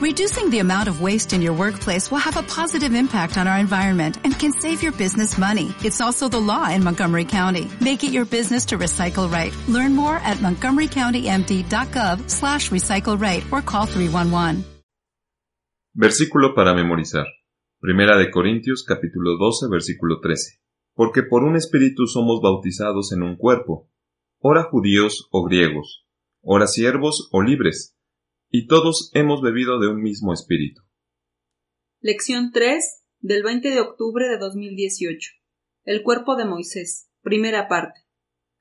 Reducing the amount of waste in your workplace will have a positive impact on our environment and can save your business money. It's also the law in Montgomery County. Make it your business to recycle right. Learn more at montgomerycountymd.gov slash recycle right or call 311. Versículo para memorizar. Primera de Corintios capítulo 12 versículo 13. Porque por un espíritu somos bautizados en un cuerpo, ora judíos o griegos, ora siervos o libres, y todos hemos bebido de un mismo espíritu. Lección 3 del 20 de octubre de 2018. El cuerpo de Moisés. Primera parte.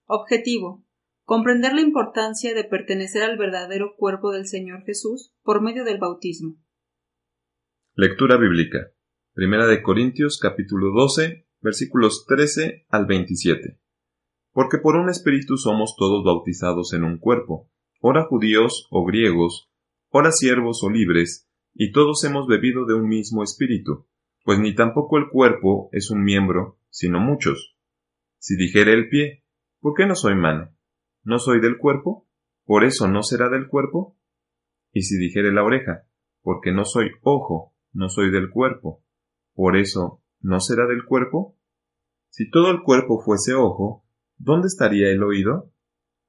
Objetivo. Comprender la importancia de pertenecer al verdadero cuerpo del Señor Jesús por medio del bautismo. Lectura bíblica. Primera de Corintios capítulo 12 versículos 13 al 27. Porque por un espíritu somos todos bautizados en un cuerpo, ora judíos o griegos, ora siervos o libres, y todos hemos bebido de un mismo espíritu, pues ni tampoco el cuerpo es un miembro, sino muchos. Si dijere el pie, ¿por qué no soy mano? ¿No soy del cuerpo? ¿Por eso no será del cuerpo? Y si dijere la oreja, porque no soy ojo, no soy del cuerpo, ¿por eso no será del cuerpo? Si todo el cuerpo fuese ojo, ¿dónde estaría el oído?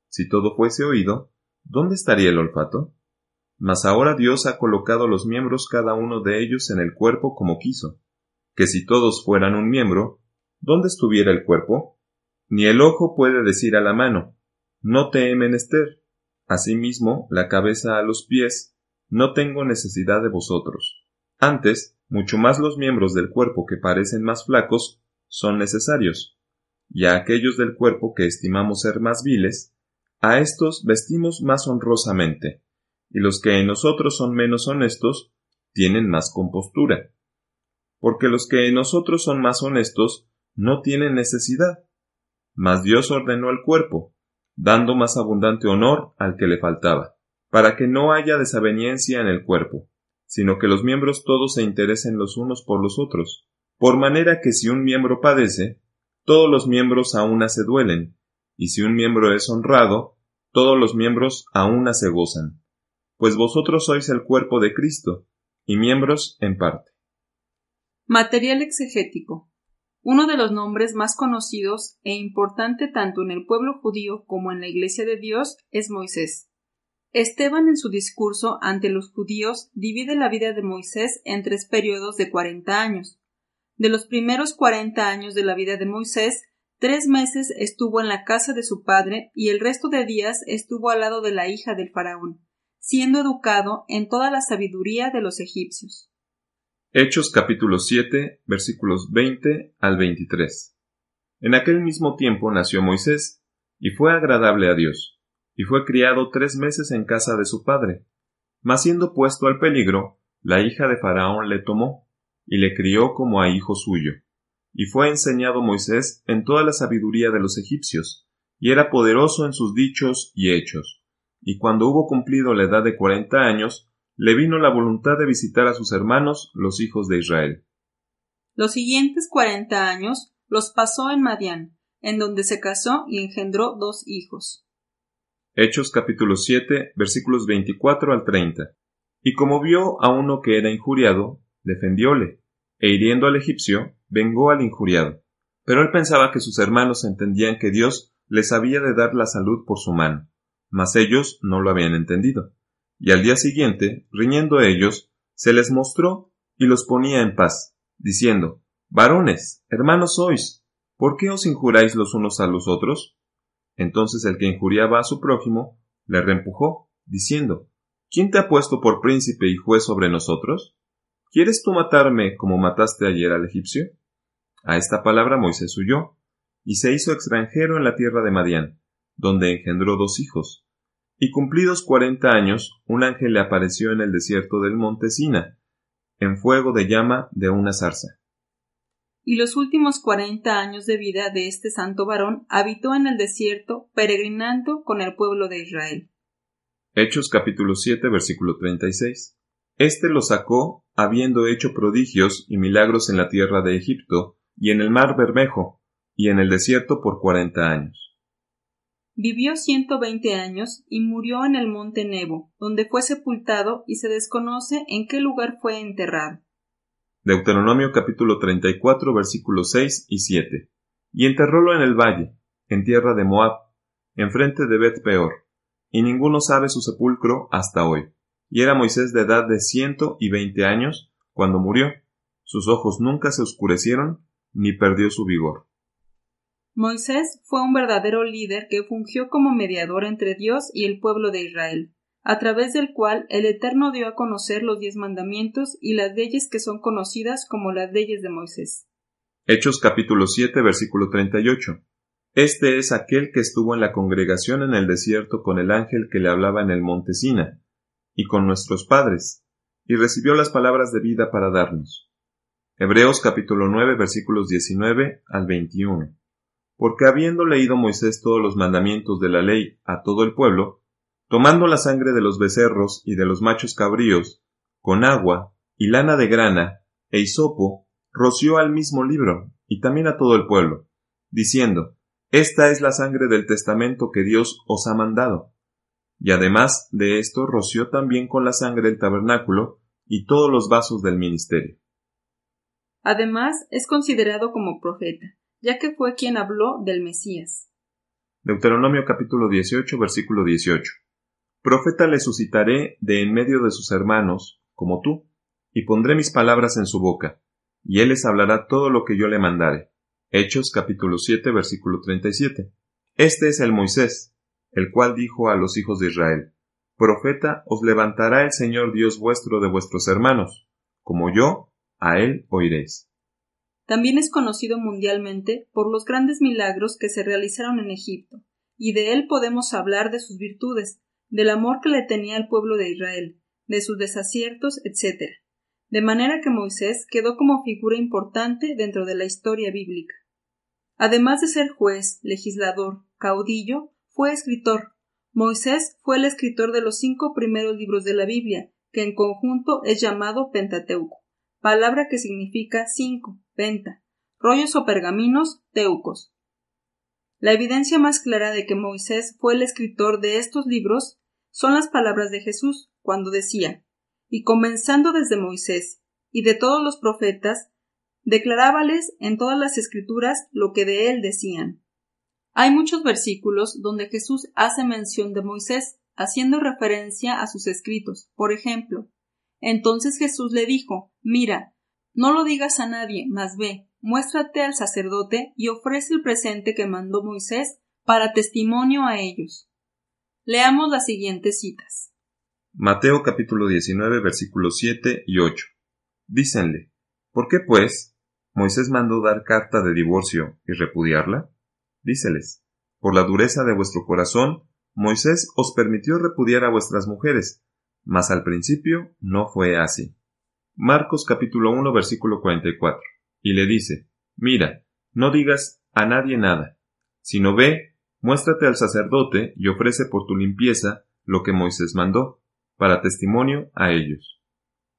Si todo fuese oído, ¿dónde estaría el olfato? Mas ahora Dios ha colocado los miembros cada uno de ellos en el cuerpo como quiso. Que si todos fueran un miembro, ¿dónde estuviera el cuerpo? Ni el ojo puede decir a la mano, no te he menester. Asimismo, la cabeza a los pies, no tengo necesidad de vosotros. Antes, mucho más los miembros del cuerpo que parecen más flacos son necesarios, y a aquellos del cuerpo que estimamos ser más viles, a estos vestimos más honrosamente y los que en nosotros son menos honestos tienen más compostura. Porque los que en nosotros son más honestos no tienen necesidad. Mas Dios ordenó el cuerpo, dando más abundante honor al que le faltaba, para que no haya desaveniencia en el cuerpo, sino que los miembros todos se interesen los unos por los otros, por manera que si un miembro padece, todos los miembros a una se duelen, y si un miembro es honrado, todos los miembros a una se gozan pues vosotros sois el cuerpo de Cristo, y miembros en parte. Material exegético. Uno de los nombres más conocidos e importante tanto en el pueblo judío como en la Iglesia de Dios es Moisés. Esteban en su discurso ante los judíos divide la vida de Moisés en tres periodos de cuarenta años. De los primeros cuarenta años de la vida de Moisés, tres meses estuvo en la casa de su padre y el resto de días estuvo al lado de la hija del faraón siendo educado en toda la sabiduría de los egipcios. Hechos capítulo 7 versículos 20 al 23. En aquel mismo tiempo nació Moisés, y fue agradable a Dios, y fue criado tres meses en casa de su padre. Mas siendo puesto al peligro, la hija de Faraón le tomó, y le crió como a hijo suyo. Y fue enseñado Moisés en toda la sabiduría de los egipcios, y era poderoso en sus dichos y hechos y cuando hubo cumplido la edad de cuarenta años, le vino la voluntad de visitar a sus hermanos, los hijos de Israel. Los siguientes cuarenta años los pasó en Madián, en donde se casó y engendró dos hijos. Hechos capítulo 7 versículos 24 al 30. Y como vio a uno que era injuriado, defendióle, e hiriendo al egipcio, vengó al injuriado. Pero él pensaba que sus hermanos entendían que Dios les había de dar la salud por su mano mas ellos no lo habían entendido. Y al día siguiente, riñendo ellos, se les mostró y los ponía en paz, diciendo, Varones, hermanos sois, ¿por qué os injuráis los unos a los otros? Entonces el que injuriaba a su prójimo le reempujó, diciendo, ¿Quién te ha puesto por príncipe y juez sobre nosotros? ¿Quieres tú matarme como mataste ayer al egipcio? A esta palabra Moisés huyó, y se hizo extranjero en la tierra de Madián donde engendró dos hijos. Y cumplidos cuarenta años, un ángel le apareció en el desierto del monte Sina, en fuego de llama de una zarza. Y los últimos cuarenta años de vida de este santo varón habitó en el desierto, peregrinando con el pueblo de Israel. Hechos capítulo 7 versículo 36. Este lo sacó habiendo hecho prodigios y milagros en la tierra de Egipto y en el mar Bermejo y en el desierto por cuarenta años. Vivió ciento veinte años y murió en el monte Nebo, donde fue sepultado y se desconoce en qué lugar fue enterrado. Deuteronomio capítulo 34 versículos 6 y 7. Y enterrólo en el valle, en tierra de Moab, enfrente de Bet Peor, y ninguno sabe su sepulcro hasta hoy. Y era Moisés de edad de ciento y veinte años cuando murió. Sus ojos nunca se oscurecieron, ni perdió su vigor. Moisés fue un verdadero líder que fungió como mediador entre Dios y el pueblo de Israel, a través del cual el Eterno dio a conocer los diez mandamientos y las leyes que son conocidas como las leyes de Moisés. Hechos capítulo 7 versículo 38. Este es aquel que estuvo en la congregación en el desierto con el ángel que le hablaba en el monte Sina, y con nuestros padres, y recibió las palabras de vida para darnos. Hebreos capítulo 9 versículos 19 al 21 porque habiendo leído Moisés todos los mandamientos de la ley a todo el pueblo, tomando la sangre de los becerros y de los machos cabríos, con agua y lana de grana e hisopo, roció al mismo libro y también a todo el pueblo, diciendo, Esta es la sangre del testamento que Dios os ha mandado. Y además de esto roció también con la sangre el tabernáculo y todos los vasos del ministerio. Además es considerado como profeta ya que fue quien habló del Mesías. Deuteronomio capítulo 18, versículo 18. Profeta le suscitaré de en medio de sus hermanos, como tú, y pondré mis palabras en su boca, y él les hablará todo lo que yo le mandare. Hechos capítulo 7, versículo 37. Este es el Moisés, el cual dijo a los hijos de Israel, Profeta os levantará el Señor Dios vuestro de vuestros hermanos, como yo, a él oiréis. También es conocido mundialmente por los grandes milagros que se realizaron en Egipto, y de él podemos hablar de sus virtudes, del amor que le tenía al pueblo de Israel, de sus desaciertos, etc. De manera que Moisés quedó como figura importante dentro de la historia bíblica. Además de ser juez, legislador, caudillo, fue escritor. Moisés fue el escritor de los cinco primeros libros de la Biblia, que en conjunto es llamado Pentateuco palabra que significa cinco, rollos o pergaminos, teucos. La evidencia más clara de que Moisés fue el escritor de estos libros son las palabras de Jesús, cuando decía, y comenzando desde Moisés y de todos los profetas, declarábales en todas las escrituras lo que de él decían. Hay muchos versículos donde Jesús hace mención de Moisés, haciendo referencia a sus escritos. Por ejemplo, entonces Jesús le dijo, Mira, no lo digas a nadie, mas ve, muéstrate al sacerdote y ofrece el presente que mandó Moisés para testimonio a ellos. Leamos las siguientes citas. Mateo capítulo 19 versículos 7 y 8. Dícenle, ¿por qué pues Moisés mandó dar carta de divorcio y repudiarla? Díceles, por la dureza de vuestro corazón, Moisés os permitió repudiar a vuestras mujeres, mas al principio no fue así. Marcos capítulo 1 versículo 44. Y le dice, Mira, no digas a nadie nada, sino ve, muéstrate al sacerdote y ofrece por tu limpieza lo que Moisés mandó, para testimonio a ellos.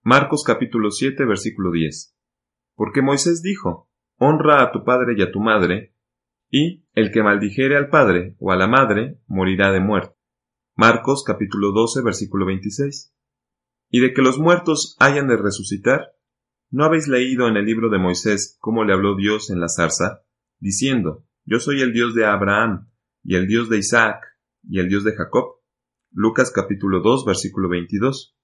Marcos capítulo 7 versículo 10. Porque Moisés dijo, Honra a tu padre y a tu madre, y el que maldijere al padre o a la madre morirá de muerte. Marcos capítulo 12 versículo 26. Y de que los muertos hayan de resucitar, ¿no habéis leído en el libro de Moisés cómo le habló Dios en la zarza, diciendo, Yo soy el Dios de Abraham, y el Dios de Isaac, y el Dios de Jacob? Lucas capítulo 2 versículo 22.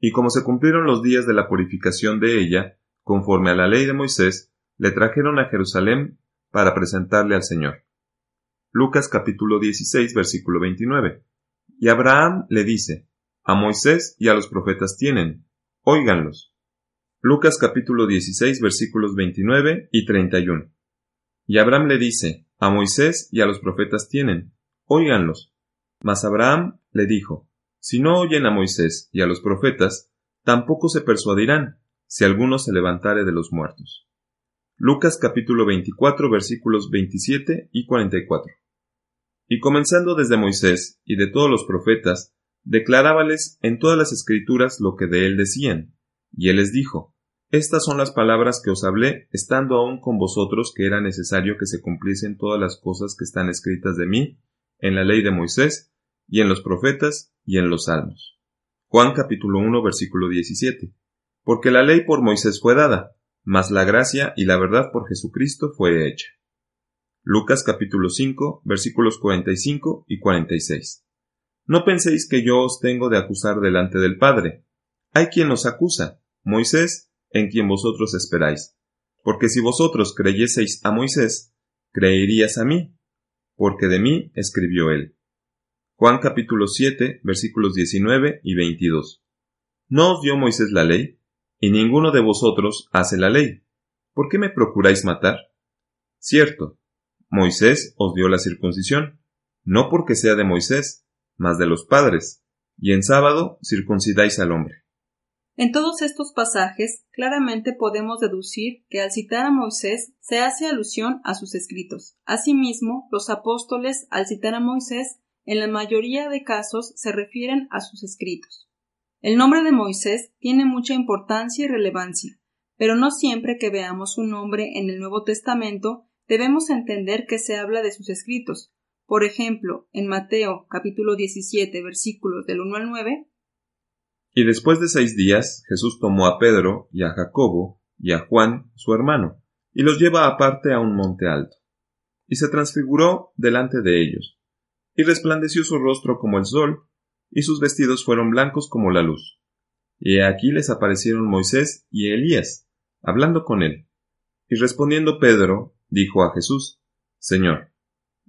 Y como se cumplieron los días de la purificación de ella, conforme a la ley de Moisés, le trajeron a Jerusalén para presentarle al Señor. Lucas capítulo 16 versículo 29. Y Abraham le dice, A Moisés y a los profetas tienen, óiganlos. Lucas capítulo 16 versículos 29 y 31. Y Abraham le dice, A Moisés y a los profetas tienen, óiganlos. Mas Abraham le dijo, Si no oyen a Moisés y a los profetas, tampoco se persuadirán, si alguno se levantare de los muertos. Lucas capítulo 24 versículos 27 y 44. Y comenzando desde Moisés y de todos los profetas, declarábales en todas las escrituras lo que de él decían. Y él les dijo, Estas son las palabras que os hablé, estando aún con vosotros que era necesario que se cumpliesen todas las cosas que están escritas de mí en la ley de Moisés, y en los profetas, y en los salmos. Juan capítulo 1 versículo 17. Porque la ley por Moisés fue dada, mas la gracia y la verdad por Jesucristo fue hecha. Lucas capítulo 5 versículos 45 y 46. No penséis que yo os tengo de acusar delante del Padre. Hay quien os acusa, Moisés, en quien vosotros esperáis. Porque si vosotros creyeseis a Moisés, creerías a mí, porque de mí escribió él. Juan capítulo 7 versículos 19 y 22. ¿No os dio Moisés la ley? Y ninguno de vosotros hace la ley. ¿Por qué me procuráis matar? Cierto, Moisés os dio la circuncisión, no porque sea de Moisés, mas de los padres, y en sábado circuncidáis al hombre. En todos estos pasajes claramente podemos deducir que al citar a Moisés se hace alusión a sus escritos. Asimismo, los apóstoles al citar a Moisés en la mayoría de casos se refieren a sus escritos. El nombre de Moisés tiene mucha importancia y relevancia, pero no siempre que veamos un nombre en el Nuevo Testamento debemos entender que se habla de sus escritos. Por ejemplo, en Mateo capítulo 17 versículos del 1 al 9 y después de seis días Jesús tomó a Pedro y a Jacobo y a Juan, su hermano, y los lleva aparte a un monte alto. Y se transfiguró delante de ellos, y resplandeció su rostro como el sol, y sus vestidos fueron blancos como la luz. Y aquí les aparecieron Moisés y Elías, hablando con él. Y respondiendo Pedro, dijo a Jesús, Señor,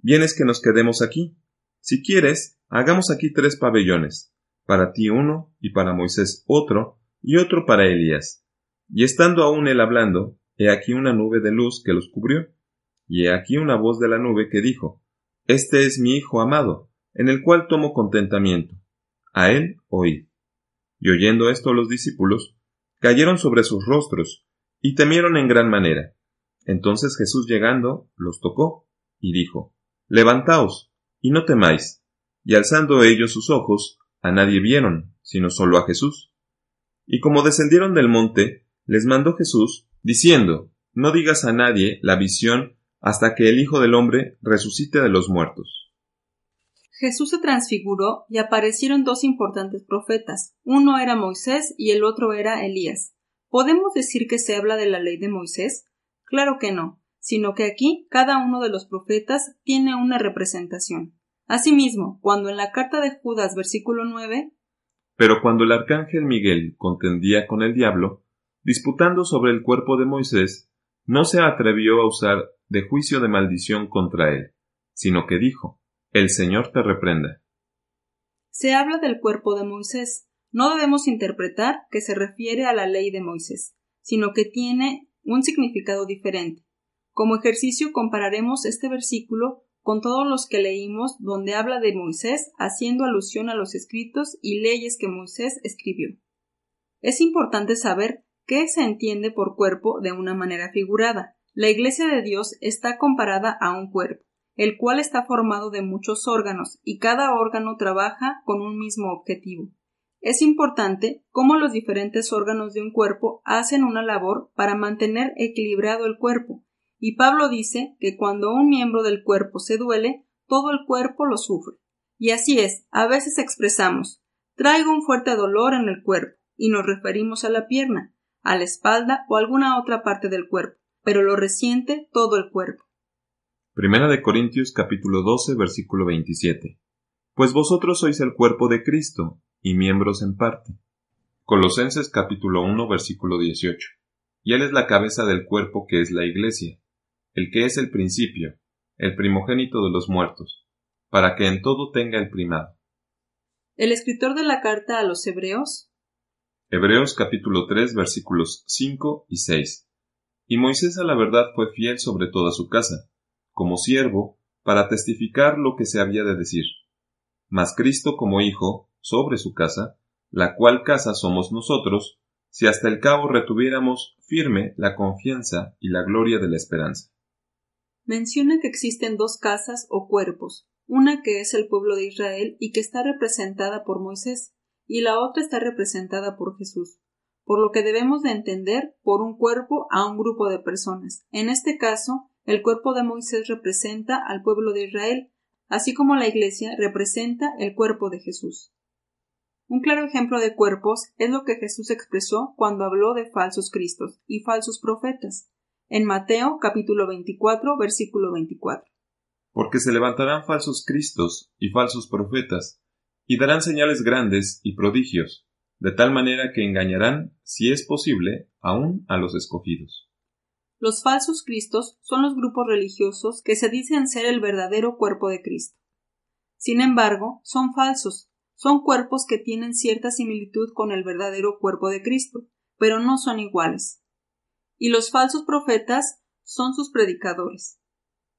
¿vienes que nos quedemos aquí? Si quieres, hagamos aquí tres pabellones, para ti uno, y para Moisés otro, y otro para Elías. Y estando aún él hablando, he aquí una nube de luz que los cubrió, y he aquí una voz de la nube que dijo, Este es mi Hijo amado, en el cual tomo contentamiento. A él oí. Y oyendo esto los discípulos, cayeron sobre sus rostros, y temieron en gran manera. Entonces Jesús llegando, los tocó, y dijo, Levantaos, y no temáis. Y alzando ellos sus ojos, a nadie vieron, sino solo a Jesús. Y como descendieron del monte, les mandó Jesús, diciendo, No digas a nadie la visión hasta que el Hijo del Hombre resucite de los muertos. Jesús se transfiguró y aparecieron dos importantes profetas. Uno era Moisés y el otro era Elías. ¿Podemos decir que se habla de la ley de Moisés? Claro que no, sino que aquí cada uno de los profetas tiene una representación. Asimismo, cuando en la carta de Judas versículo 9 Pero cuando el arcángel Miguel contendía con el diablo, disputando sobre el cuerpo de Moisés, no se atrevió a usar de juicio de maldición contra él, sino que dijo, El Señor te reprenda. Se habla del cuerpo de Moisés. No debemos interpretar que se refiere a la ley de Moisés, sino que tiene un significado diferente. Como ejercicio compararemos este versículo con todos los que leímos donde habla de Moisés haciendo alusión a los escritos y leyes que Moisés escribió. Es importante saber qué se entiende por cuerpo de una manera figurada. La Iglesia de Dios está comparada a un cuerpo, el cual está formado de muchos órganos y cada órgano trabaja con un mismo objetivo. Es importante cómo los diferentes órganos de un cuerpo hacen una labor para mantener equilibrado el cuerpo, y Pablo dice que cuando un miembro del cuerpo se duele, todo el cuerpo lo sufre. Y así es, a veces expresamos traigo un fuerte dolor en el cuerpo, y nos referimos a la pierna, a la espalda o alguna otra parte del cuerpo, pero lo resiente todo el cuerpo. Primera de Corintios capítulo 12 versículo 27. Pues vosotros sois el cuerpo de Cristo, y miembros en parte. Colosenses capítulo 1 versículo 18. Y Él es la cabeza del cuerpo que es la Iglesia, el que es el principio, el primogénito de los muertos, para que en todo tenga el primado. El escritor de la carta a los Hebreos. Hebreos capítulo 3 versículos 5 y 6. Y Moisés a la verdad fue fiel sobre toda su casa, como siervo, para testificar lo que se había de decir. Mas Cristo como Hijo, sobre su casa, la cual casa somos nosotros, si hasta el cabo retuviéramos firme la confianza y la gloria de la esperanza menciona que existen dos casas o cuerpos, una que es el pueblo de Israel y que está representada por Moisés, y la otra está representada por Jesús, por lo que debemos de entender por un cuerpo a un grupo de personas. En este caso, el cuerpo de Moisés representa al pueblo de Israel, así como la Iglesia representa el cuerpo de Jesús. Un claro ejemplo de cuerpos es lo que Jesús expresó cuando habló de falsos cristos y falsos profetas, en Mateo capítulo 24 versículo 24. Porque se levantarán falsos cristos y falsos profetas, y darán señales grandes y prodigios, de tal manera que engañarán, si es posible, aún a los escogidos. Los falsos cristos son los grupos religiosos que se dicen ser el verdadero cuerpo de Cristo. Sin embargo, son falsos, son cuerpos que tienen cierta similitud con el verdadero cuerpo de Cristo, pero no son iguales. Y los falsos profetas son sus predicadores.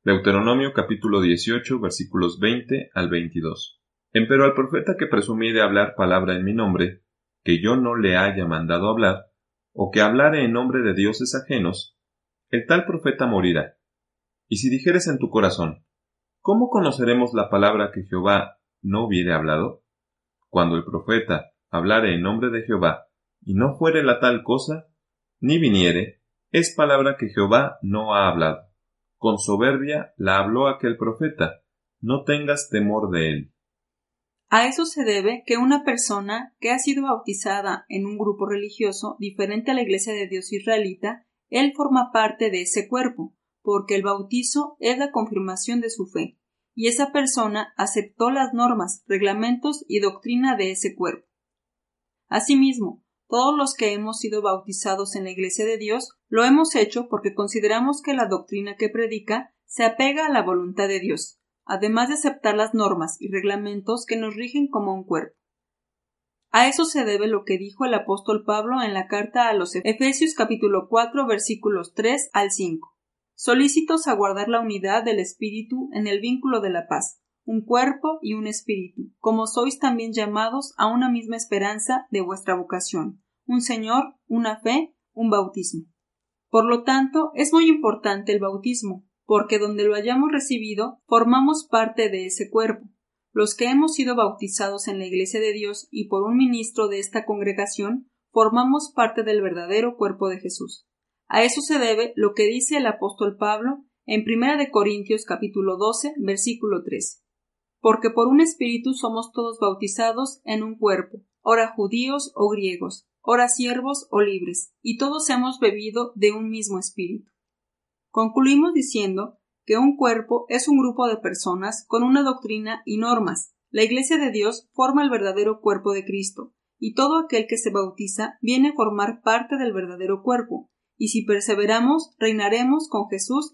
Deuteronomio capítulo 18 versículos 20 al 22. Empero al profeta que presumí de hablar palabra en mi nombre, que yo no le haya mandado hablar, o que hablare en nombre de dioses ajenos, el tal profeta morirá. Y si dijeres en tu corazón, ¿cómo conoceremos la palabra que Jehová no hubiere hablado? Cuando el profeta hablare en nombre de Jehová, y no fuere la tal cosa, ni viniere, es palabra que Jehová no ha hablado. Con soberbia la habló aquel profeta, no tengas temor de él. A eso se debe que una persona que ha sido bautizada en un grupo religioso diferente a la Iglesia de Dios israelita, él forma parte de ese cuerpo, porque el bautizo es la confirmación de su fe, y esa persona aceptó las normas, reglamentos y doctrina de ese cuerpo. Asimismo, todos los que hemos sido bautizados en la Iglesia de Dios lo hemos hecho porque consideramos que la doctrina que predica se apega a la voluntad de Dios, además de aceptar las normas y reglamentos que nos rigen como un cuerpo. A eso se debe lo que dijo el apóstol Pablo en la carta a los Efesios capítulo 4 versículos 3 al 5 solícitos a guardar la unidad del espíritu en el vínculo de la paz, un cuerpo y un espíritu, como sois también llamados a una misma esperanza de vuestra vocación, un Señor, una fe, un bautismo. Por lo tanto, es muy importante el bautismo, porque donde lo hayamos recibido, formamos parte de ese cuerpo. Los que hemos sido bautizados en la Iglesia de Dios y por un ministro de esta congregación, formamos parte del verdadero cuerpo de Jesús. A eso se debe lo que dice el apóstol Pablo en Primera de Corintios capítulo 12, versículo 13. Porque por un espíritu somos todos bautizados en un cuerpo, ora judíos o griegos, ora siervos o libres, y todos hemos bebido de un mismo espíritu. Concluimos diciendo que un cuerpo es un grupo de personas con una doctrina y normas. La Iglesia de Dios forma el verdadero cuerpo de Cristo, y todo aquel que se bautiza viene a formar parte del verdadero cuerpo, y si perseveramos, reinaremos con Jesús.